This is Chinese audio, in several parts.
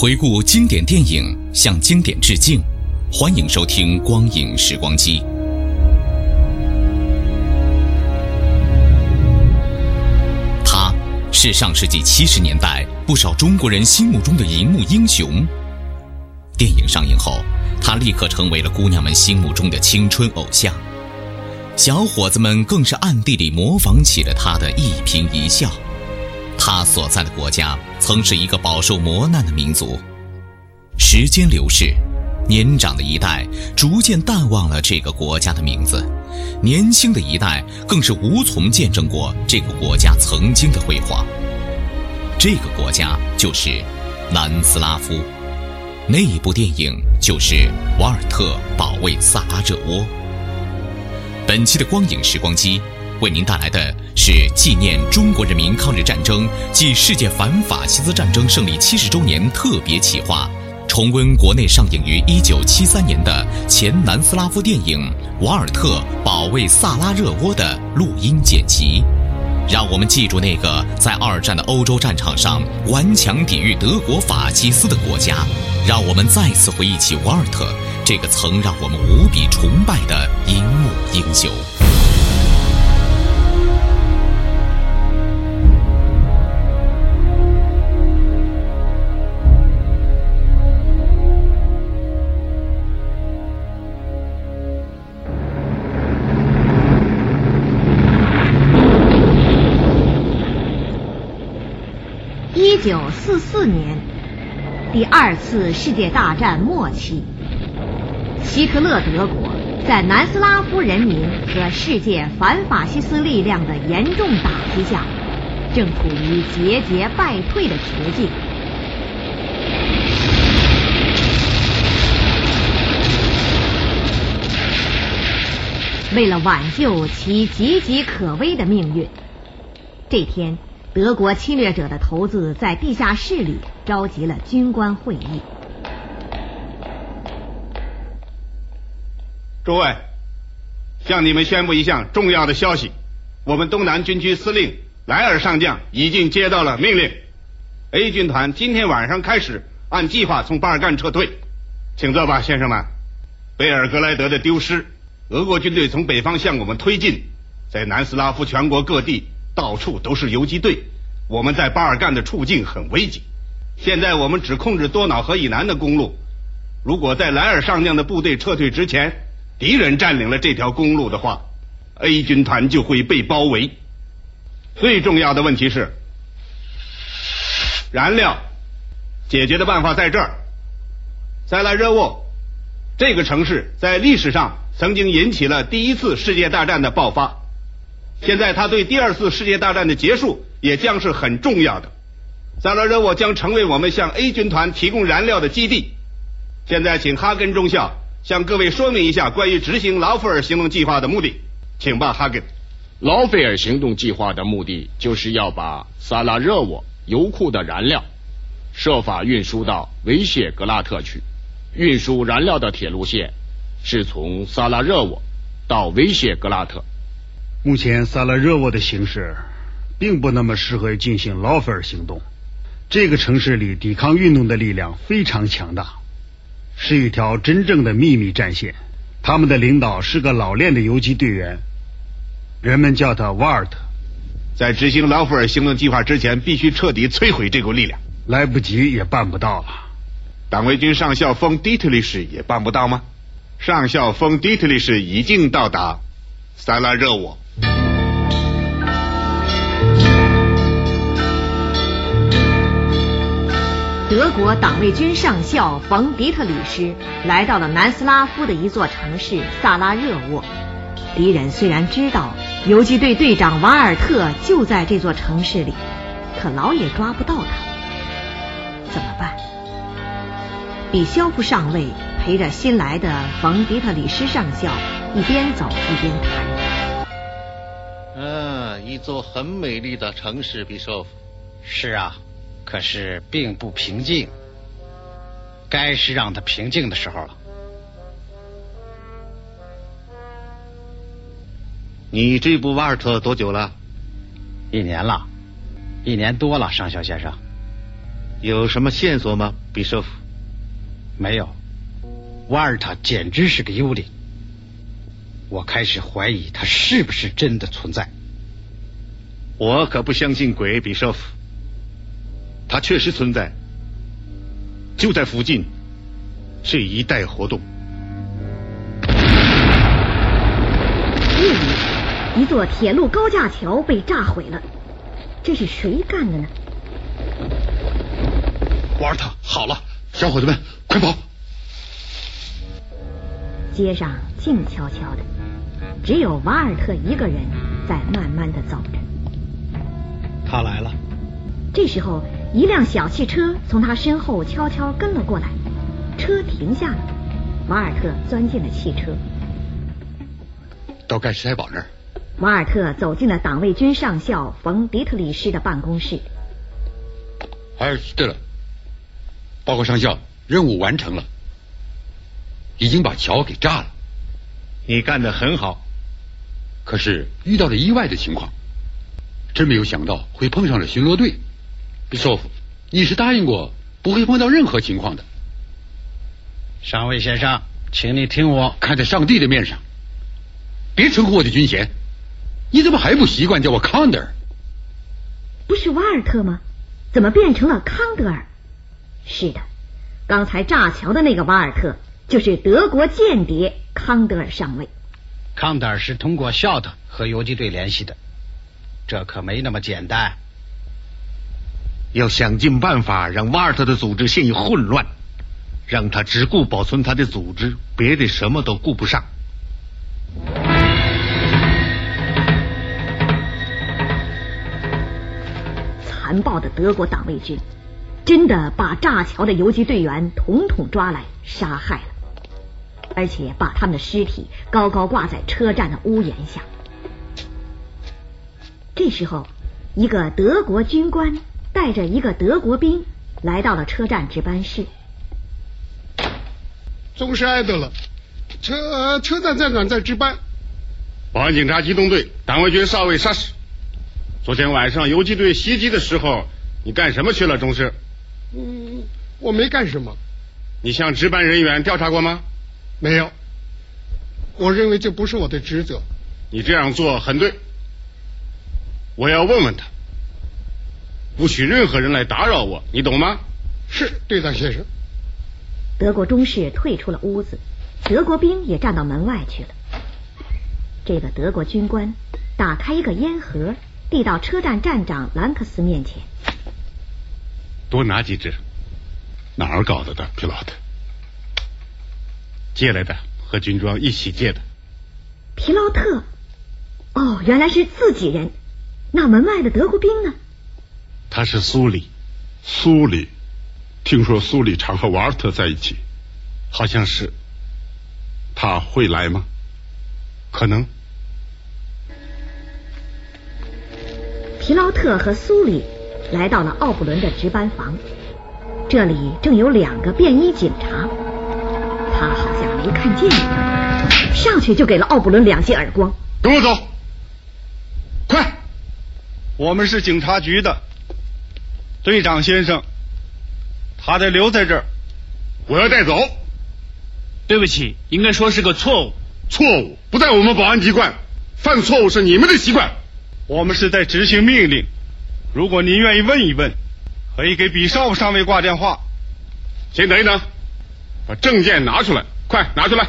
回顾经典电影，向经典致敬。欢迎收听《光影时光机》。他是上世纪七十年代不少中国人心目中的银幕英雄。电影上映后，他立刻成为了姑娘们心目中的青春偶像，小伙子们更是暗地里模仿起了他的一颦一笑。他所在的国家曾是一个饱受磨难的民族。时间流逝，年长的一代逐渐淡忘了这个国家的名字，年轻的一代更是无从见证过这个国家曾经的辉煌。这个国家就是南斯拉夫，那一部电影就是《瓦尔特保卫萨拉热窝》。本期的光影时光机为您带来的是纪念中国人民抗日战争暨世界反法西斯战争胜利七十周年特别企划。重温国内上映于一九七三年的前南斯拉夫电影《瓦尔特保卫萨拉热窝》的录音剪辑，让我们记住那个在二战的欧洲战场上顽强抵御德国法西斯的国家，让我们再次回忆起瓦尔特这个曾让我们无比崇拜的荧幕英雄。一九四四年，第二次世界大战末期，希特勒德国在南斯拉夫人民和世界反法西斯力量的严重打击下，正处于节节败退的绝境。为了挽救其岌岌可危的命运，这天，德国侵略者的头子在地下室里召集了军官会议。诸位，向你们宣布一项重要的消息：我们东南军区司令莱尔上将已经接到了命令，A 军团今天晚上开始按计划从巴尔干撤退。请坐吧，先生们。贝尔格莱德的丢失，俄国军队从北方向我们推进，在南斯拉夫全国各地到处都是游击队，我们在巴尔干的处境很危急。现在我们只控制多瑙河以南的公路，如果在莱尔上将的部队撤退之前，敌人占领了这条公路的话，A 军团就会被包围。最重要的问题是燃料，解决的办法在这儿。塞拉热沃这个城市在历史上曾经引起了第一次世界大战的爆发，现在他对第二次世界大战的结束也将是很重要的。萨拉热窝将成为我们向 A 军团提供燃料的基地。现在，请哈根中校向各位说明一下关于执行劳菲尔行动计划的目的，请吧，哈根。劳菲尔行动计划的目的就是要把萨拉热窝油库的燃料设法运输到维谢格拉特去。运输燃料的铁路线是从萨拉热窝到维谢格拉特。目前萨拉热窝的形势并不那么适合进行劳菲尔行动。这个城市里抵抗运动的力量非常强大，是一条真正的秘密战线。他们的领导是个老练的游击队员，人们叫他瓦尔特。在执行劳菲尔行动计划之前，必须彻底摧毁这股力量。来不及也办不到了。党卫军上校封迪特利什也办不到吗？上校封迪特利什已经到达萨拉热窝。德国党卫军上校冯·迪特里什来到了南斯拉夫的一座城市萨拉热窝。敌人虽然知道游击队队长瓦尔特就在这座城市里，可老也抓不到他。怎么办？比肖夫上尉陪着新来的冯·迪特里什上校一边走一边谈。嗯，一座很美丽的城市，比舍夫。是啊。可是并不平静，该是让它平静的时候了。你追捕瓦尔特多久了？一年了，一年多了，上校先生。有什么线索吗，比舍夫？没有，瓦尔特简直是个幽灵。我开始怀疑他是不是真的存在。我可不相信鬼，比舍夫。它确实存在，就在附近这一带活动。夜里，一座铁路高架桥被炸毁了，这是谁干的呢？瓦尔特，好了，小伙子们，快跑！街上静悄悄的，只有瓦尔特一个人在慢慢的走着。他来了。这时候。一辆小汽车从他身后悄悄跟了过来，车停下了，瓦尔特钻进了汽车，到盖世太保那儿。瓦尔特走进了党卫军上校冯·迪特里什的办公室。哎，对了，报告上校，任务完成了，已经把桥给炸了。你干得很好，可是遇到了意外的情况，真没有想到会碰上了巡逻队。比索夫，你是答应过不会碰到任何情况的。上尉先生，请你听我。看在上帝的面上，别称呼我的军衔。你怎么还不习惯叫我康德尔？不是瓦尔特吗？怎么变成了康德尔？是的，刚才炸桥的那个瓦尔特就是德国间谍康德尔上尉。康德尔是通过肖特和游击队联系的，这可没那么简单。要想尽办法让瓦尔特的组织陷于混乱，让他只顾保存他的组织，别的什么都顾不上。残暴的德国党卫军真的把炸桥的游击队员统统抓来杀害了，而且把他们的尸体高高挂在车站的屋檐下。这时候，一个德国军官。带着一个德国兵来到了车站值班室。总是挨德了，车车站站长在值班。保安警察机动队党卫军少尉沙士，昨天晚上游击队袭击的时候，你干什么去了，中士？嗯，我没干什么。你向值班人员调查过吗？没有。我认为这不是我的职责。你这样做很对。我要问问他。不许任何人来打扰我，你懂吗？是队长先生。德国中士退出了屋子，德国兵也站到门外去了。这个德国军官打开一个烟盒，递到车站站长兰克斯面前。多拿几支。哪儿搞的的，皮劳特？借来的，和军装一起借的。皮劳特？哦，原来是自己人。那门外的德国兵呢？他是苏里，苏里，听说苏里常和瓦尔特在一起，好像是。他会来吗？可能。皮劳特和苏里来到了奥布伦的值班房，这里正有两个便衣警察，他好像没看见一样，上去就给了奥布伦两记耳光。跟我走，快！我们是警察局的。队长先生，他得留在这儿。我要带走。对不起，应该说是个错误。错误不在我们保安机关，犯错误是你们的习惯。我们是在执行命令。如果您愿意问一问，可以给比少上尉挂电话。先等一等，把证件拿出来，快拿出来。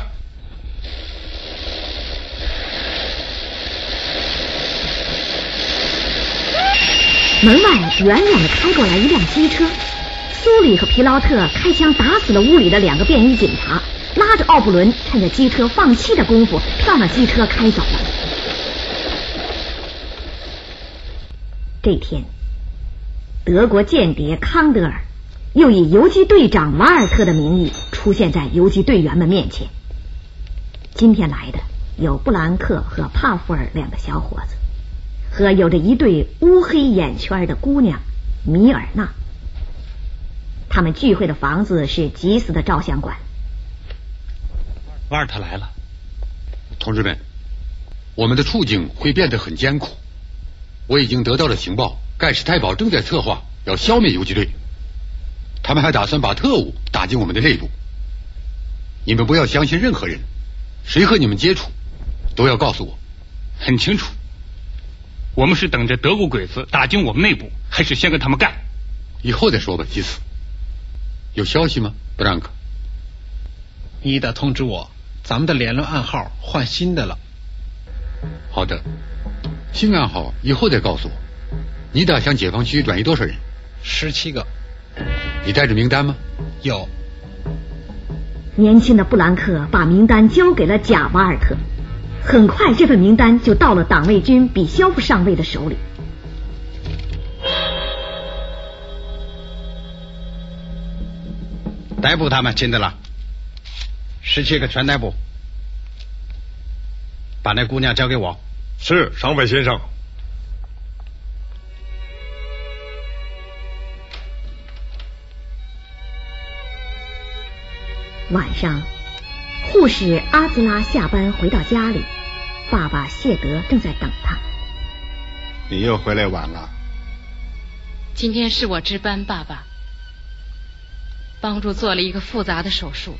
门外远远的开过来一辆机车，苏里和皮劳特开枪打死了屋里的两个便衣警察，拉着奥布伦趁着机车放气的功夫跳上机车开走了。这天，德国间谍康德尔又以游击队长瓦尔特的名义出现在游击队员们面前。今天来的有布兰克和帕夫尔两个小伙子。和有着一对乌黑眼圈的姑娘米尔娜，他们聚会的房子是吉斯的照相馆。瓦尔特来了，同志们，我们的处境会变得很艰苦。我已经得到了情报，盖世太保正在策划要消灭游击队，他们还打算把特务打进我们的内部。你们不要相信任何人，谁和你们接触，都要告诉我。很清楚。我们是等着德国鬼子打进我们内部，还是先跟他们干？以后再说吧，基斯。有消息吗，布兰克？你得通知我，咱们的联络暗号换新的了。好的，新暗号以后再告诉我。你打向解放区转移多少人？十七个。你带着名单吗？有。年轻的布兰克把名单交给了贾瓦尔特。很快，这份名单就到了党卫军比肖夫上尉的手里。逮捕他们，金德拉，十七个全逮捕。把那姑娘交给我。是，上尉先生。晚上。护士阿兹拉下班回到家里，爸爸谢德正在等他。你又回来晚了。今天是我值班，爸爸。帮助做了一个复杂的手术。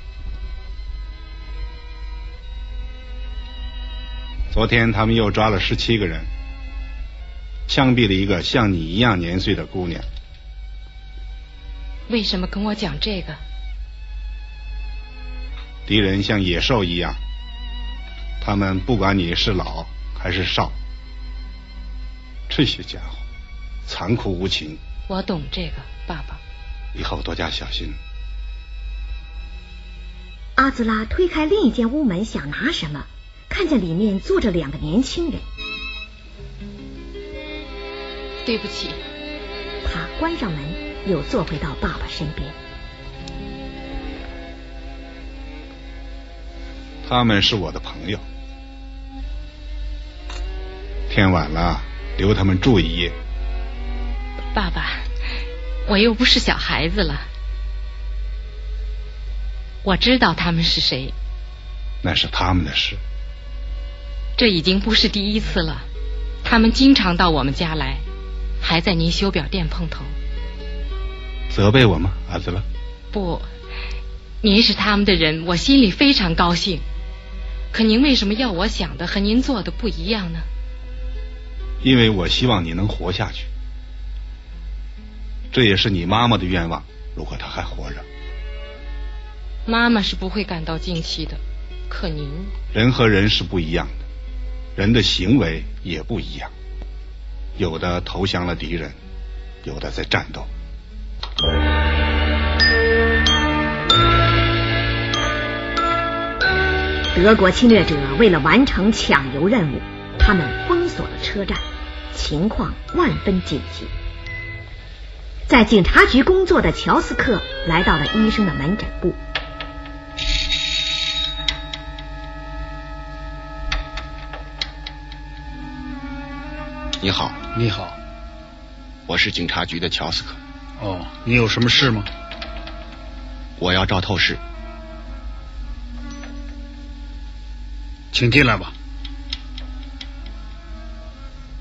昨天他们又抓了十七个人，枪毙了一个像你一样年岁的姑娘。为什么跟我讲这个？敌人像野兽一样，他们不管你是老还是少，这些家伙残酷无情。我懂这个，爸爸。以后多加小心。阿兹拉推开另一间屋门，想拿什么，看见里面坐着两个年轻人。对不起。他关上门，又坐回到爸爸身边。他们是我的朋友，天晚了，留他们住一夜。爸爸，我又不是小孩子了，我知道他们是谁。那是他们的事。这已经不是第一次了，他们经常到我们家来，还在您修表店碰头。责备我吗，阿兹拉？不，您是他们的人，我心里非常高兴。可您为什么要我想的和您做的不一样呢？因为我希望你能活下去，这也是你妈妈的愿望。如果她还活着，妈妈是不会感到惊奇的。可您，人和人是不一样的，人的行为也不一样。有的投降了敌人，有的在战斗。德国侵略者为了完成抢油任务，他们封锁了车站，情况万分紧急。在警察局工作的乔斯克来到了医生的门诊部。你好，你好，我是警察局的乔斯克。哦，你有什么事吗？我要照透视。请进来吧。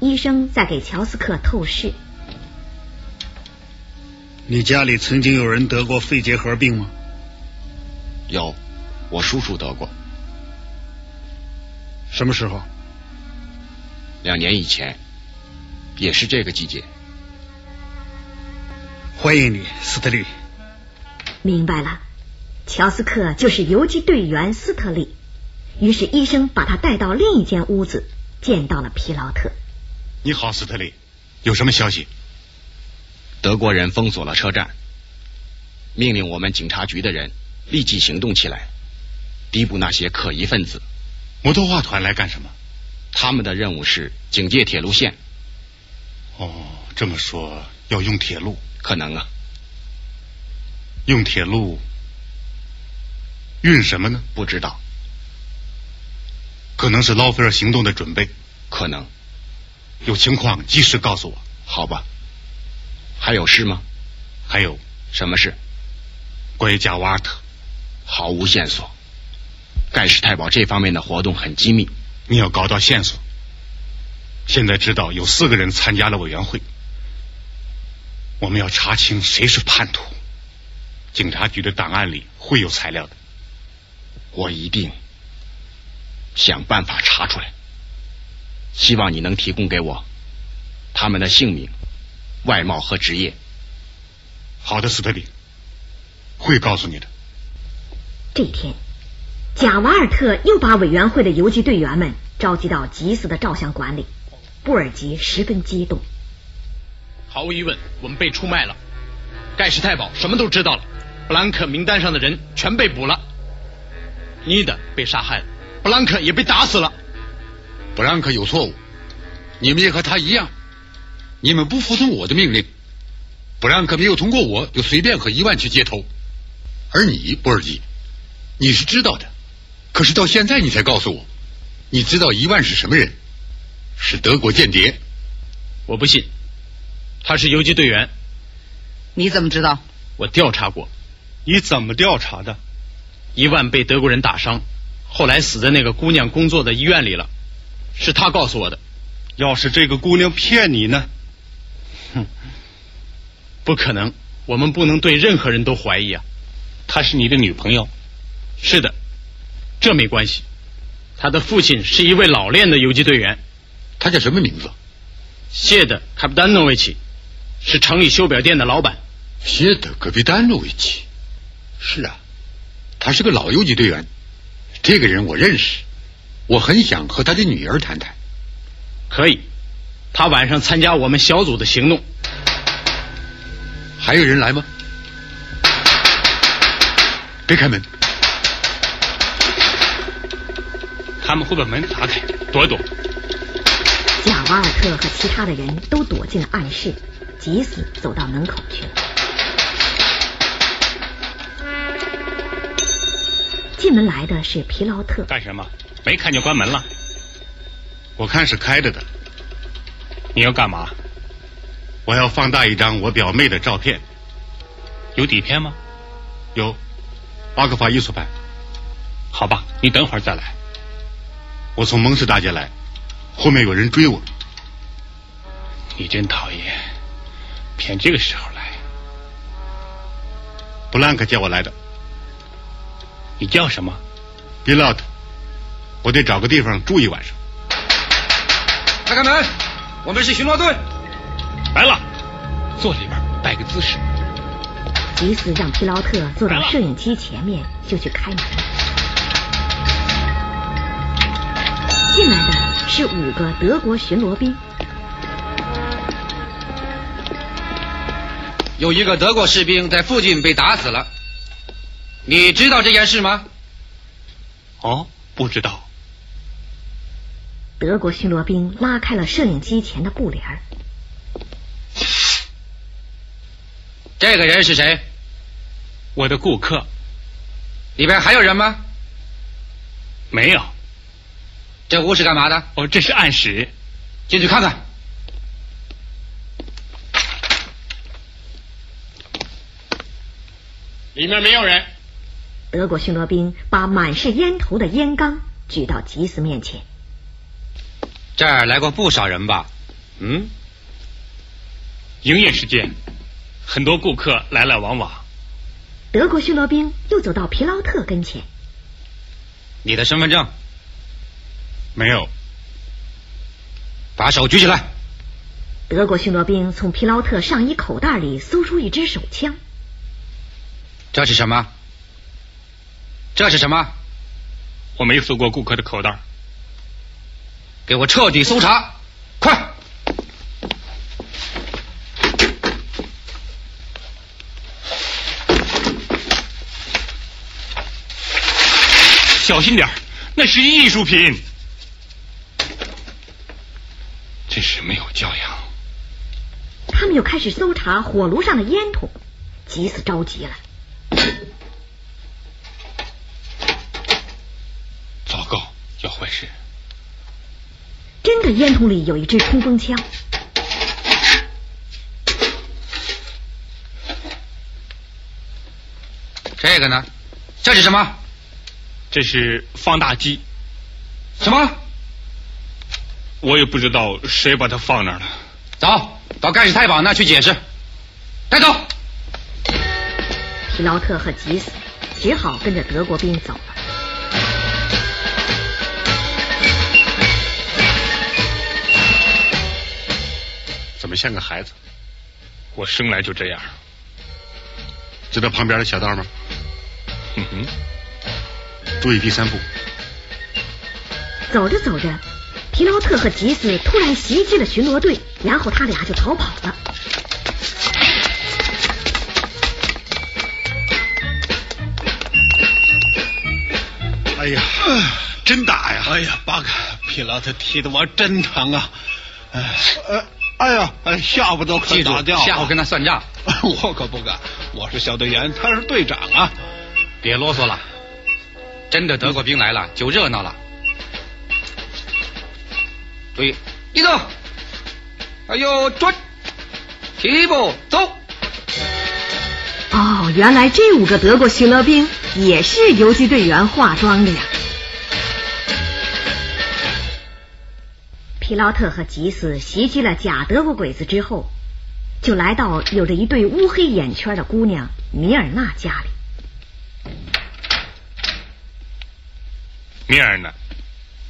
医生在给乔斯克透视。你家里曾经有人得过肺结核病吗？有，我叔叔得过。什么时候？两年以前。也是这个季节。欢迎你，斯特利。明白了，乔斯克就是游击队员斯特利。于是医生把他带到另一间屋子，见到了皮劳特。你好，斯特利，有什么消息？德国人封锁了车站，命令我们警察局的人立即行动起来，逮捕那些可疑分子。摩托化团来干什么？他们的任务是警戒铁路线。哦，这么说要用铁路？可能啊。用铁路运什么呢？不知道。可能是劳菲尔行动的准备。可能。有情况及时告诉我。好吧。还有事吗？还有。什么事？关于贾瓦尔特。毫无线索。盖世太保这方面的活动很机密。你要搞到线索。现在知道有四个人参加了委员会。我们要查清谁是叛徒。警察局的档案里会有材料的。我一定想办法查出来。希望你能提供给我他们的姓名、外貌和职业。好的，斯特里，会告诉你的。这天，贾瓦尔特又把委员会的游击队员们召集到吉斯的照相馆里。布尔吉十分激动。毫无疑问，我们被出卖了。盖世太保什么都知道了。布兰克名单上的人全被捕了。尼德被杀害了，布兰克也被打死了。布兰克有错误，你们也和他一样，你们不服从我的命令。布兰克没有通过我就随便和伊万去接头，而你波尔基，你是知道的，可是到现在你才告诉我，你知道伊万是什么人？是德国间谍。我不信，他是游击队员。你怎么知道？我调查过。你怎么调查的？伊万被德国人打伤，后来死在那个姑娘工作的医院里了，是他告诉我的。要是这个姑娘骗你呢？哼，不可能，我们不能对任何人都怀疑啊。她是你的女朋友？是的，这没关系。他的父亲是一位老练的游击队员。他叫什么名字？谢德·卡布丹诺维奇，是城里修表店的老板。谢德·卡布丹诺维奇。是啊，他是个老游击队员，这个人我认识，我很想和他的女儿谈谈。可以，他晚上参加我们小组的行动。还有人来吗？别开门，他们会把门砸开，躲一躲。贾瓦尔特和其他的人都躲进了暗室，急死走到门口去了。进门来的是皮劳特。干什么？没看见关门了？我看是开着的。你要干嘛？我要放大一张我表妹的照片。有底片吗？有，巴克法艺术派。好吧，你等会儿再来。我从蒙氏大街来，后面有人追我。你真讨厌，偏这个时候来。布兰克叫我来的。你叫什么 l o t 我得找个地方住一晚上。开开门，我们是巡逻队。来了，坐里边摆个姿势。吉斯让皮劳特坐到摄影机前面，就去开门。进来的是五个德国巡逻兵。有一个德国士兵在附近被打死了。你知道这件事吗？哦，不知道。德国巡逻兵拉开了摄影机前的布帘儿。这个人是谁？我的顾客。里边还有人吗？没有。这屋是干嘛的？哦，这是暗室，进去看看。里面没有人。德国巡逻兵把满是烟头的烟缸举到吉斯面前。这儿来过不少人吧？嗯。营业时间，很多顾客来来往往。德国巡逻兵又走到皮劳特跟前。你的身份证？没有。把手举起来。德国巡逻兵从皮劳特上衣口袋里搜出一支手枪。这是什么？这是什么？我没搜过顾客的口袋。给我彻底搜查，快！小心点那是艺术品。真是没有教养。他们又开始搜查火炉上的烟筒，急死着急了。坏事！真的烟筒里有一支冲锋枪。这个呢？这是什么？这是放大机。什么？我也不知道谁把它放那儿了。走到盖世太保那去解释。带走。皮劳特和吉斯只好跟着德国兵走怎么像个孩子？我生来就这样。知道旁边的小道吗？哼哼。注意第三步。走着走着，皮劳特和吉斯突然袭击了巡逻队，然后他俩就逃跑了。哎呀，真打呀！哎呀，巴克，皮劳特踢得我真疼啊！哎，哎呀，下巴都快打掉了。下午跟他算账，我可不敢。我是小队员，他是队长啊！别啰嗦了。真的德国兵来了，就热闹了。注意，一走，还有转，起步走。哦，原来这五个德国巡逻兵也是游击队员化妆的呀。皮劳特和吉斯袭击了假德国鬼子之后，就来到有着一对乌黑眼圈的姑娘米尔娜家里。米尔呢？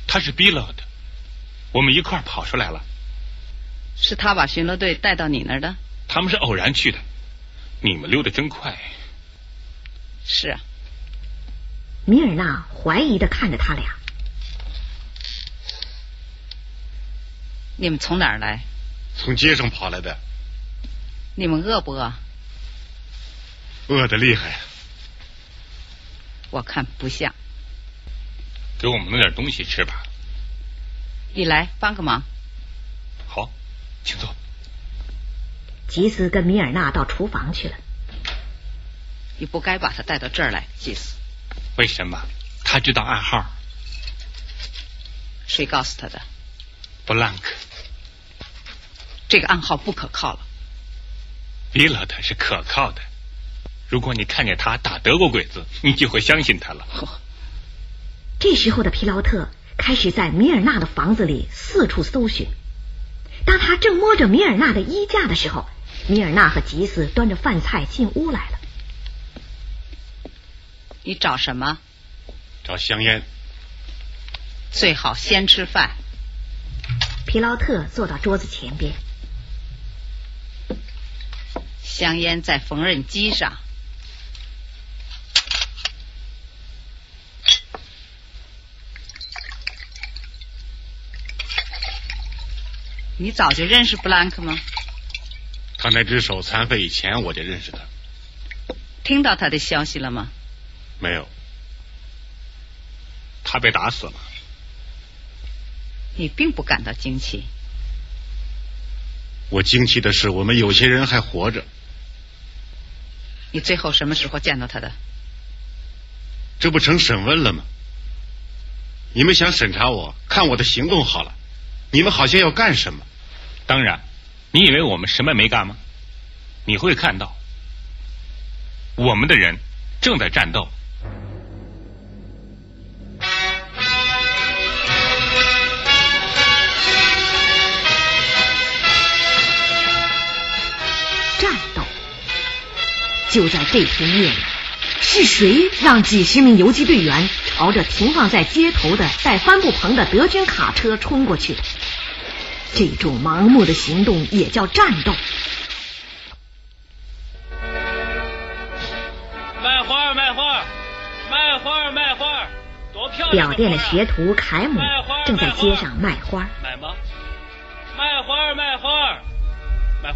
他是逼了的，我们一块跑出来了。是他把巡逻队带到你那儿的？他们是偶然去的。你们溜得真快。是啊。米尔纳怀疑的看着他俩。你们从哪儿来？从街上跑来的。你们饿不饿？饿的厉害。我看不像。给我们弄点东西吃吧。你来帮个忙。好，请坐。吉斯跟米尔纳到厨房去了。你不该把他带到这儿来，吉斯。为什么？他知道暗号。谁告诉他的？布兰克。这个暗号不可靠了。比勒特是可靠的。如果你看见他打德国鬼子，你就会相信他了。这时候的皮劳特开始在米尔纳的房子里四处搜寻。当他正摸着米尔纳的衣架的时候，米尔纳和吉斯端着饭菜进屋来了。你找什么？找香烟。最好先吃饭。皮劳特坐到桌子前边。香烟在缝纫机上。你早就认识布兰克吗？他那只手残废以前我就认识他。听到他的消息了吗？没有。他被打死了。你并不感到惊奇。我惊奇的是，我们有些人还活着。你最后什么时候见到他的？这不成审问了吗？你们想审查我，看我的行动好了。你们好像要干什么？当然，你以为我们什么没干吗？你会看到，我们的人正在战斗。就在这天夜里，是谁让几十名游击队员朝着停放在街头的带帆布棚的德军卡车冲过去的？这种盲目的行动也叫战斗。卖花，卖花，卖花，卖花，多漂亮！表店的学徒凯姆正在街上卖花。买吗？卖花，卖花。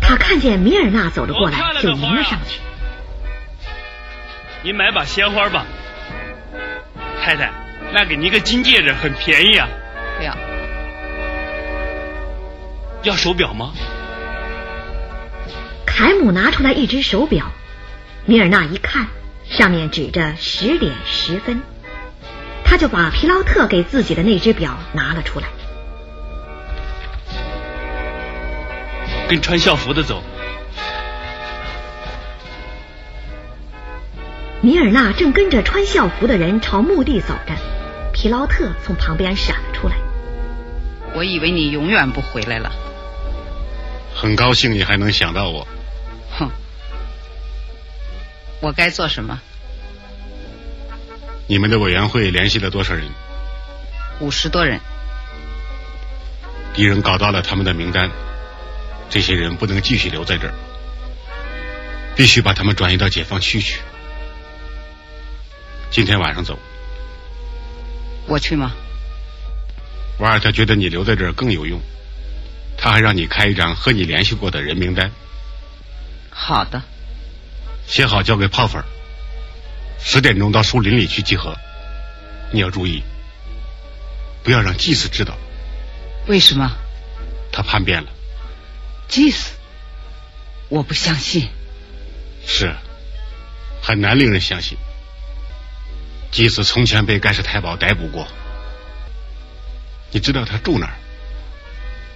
他看见米尔纳走了过来，就迎了上去。你买把鲜花吧，太太，那给您个金戒指，很便宜啊。不要。要手表吗？凯姆拿出来一只手表，米尔纳一看，上面指着十点十分，他就把皮劳特给自己的那只表拿了出来。跟穿校服的走。米尔纳正跟着穿校服的人朝墓地走着，皮劳特从旁边闪了出来。我以为你永远不回来了。很高兴你还能想到我。哼，我该做什么？你们的委员会联系了多少人？五十多人。敌人搞到了他们的名单。这些人不能继续留在这儿，必须把他们转移到解放区去。今天晚上走。我去吗？瓦尔特觉得你留在这儿更有用，他还让你开一张和你联系过的人名单。好的。写好交给泡粉十点钟到树林里去集合。你要注意，不要让祭司知道。为什么？他叛变了。祭司，我不相信。是，很难令人相信。祭司从前被盖世太保逮捕过。你知道他住哪儿？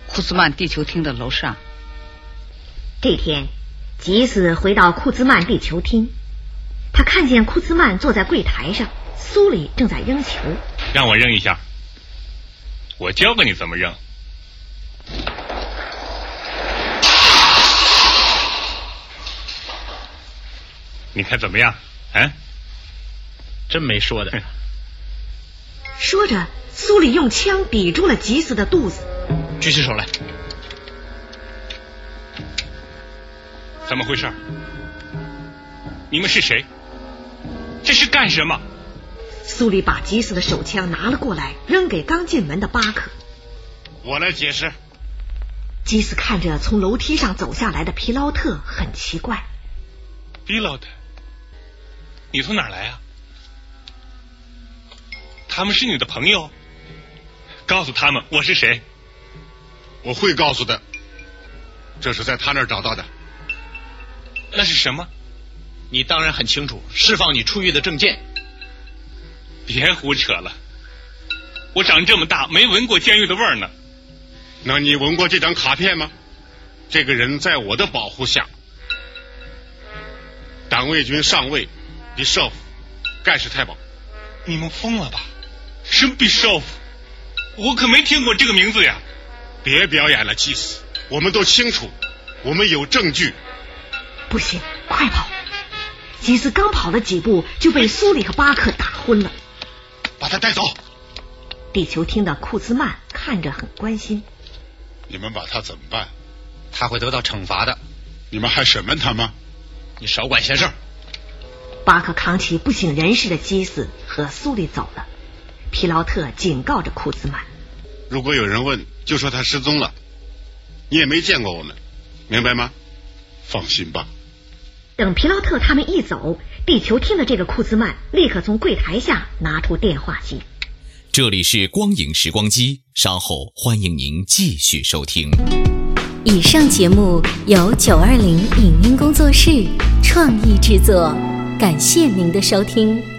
库兹曼地球厅的楼上。这天，吉斯回到库兹曼地球厅，他看见库兹曼坐在柜台上，苏里正在扔球。让我扔一下，我教给你怎么扔。你看怎么样？啊，真没说的。说着，苏里用枪抵住了吉斯的肚子。举起手来。怎么回事？你们是谁？这是干什么？苏里把吉斯的手枪拿了过来，扔给刚进门的巴克。我来解释。吉斯看着从楼梯上走下来的皮劳特，很奇怪。皮劳特。你从哪儿来啊？他们是你的朋友，告诉他们我是谁。我会告诉的，这是在他那儿找到的。那是什么？你当然很清楚，释放你出狱的证件。别胡扯了，我长这么大没闻过监狱的味儿呢。那你闻过这张卡片吗？这个人在我的保护下，党卫军上尉。李少夫，盖世太保，你们疯了吧？什么比少夫？我可没听过这个名字呀！别表演了，祭司，我们都清楚，我们有证据。不行，快跑！祭司刚跑了几步，就被苏里和巴克打昏了。把他带走。地球厅的库兹曼看着很关心。你们把他怎么办？他会得到惩罚的。你们还审问他吗？你少管闲事。巴克扛起不省人事的基斯和苏里走了。皮劳特警告着库兹曼：“如果有人问，就说他失踪了。你也没见过我们，明白吗？放心吧。”等皮劳特他们一走，地球厅的这个库兹曼立刻从柜台下拿出电话机。这里是光影时光机，稍后欢迎您继续收听。以上节目由九二零影音工作室创意制作。感谢您的收听。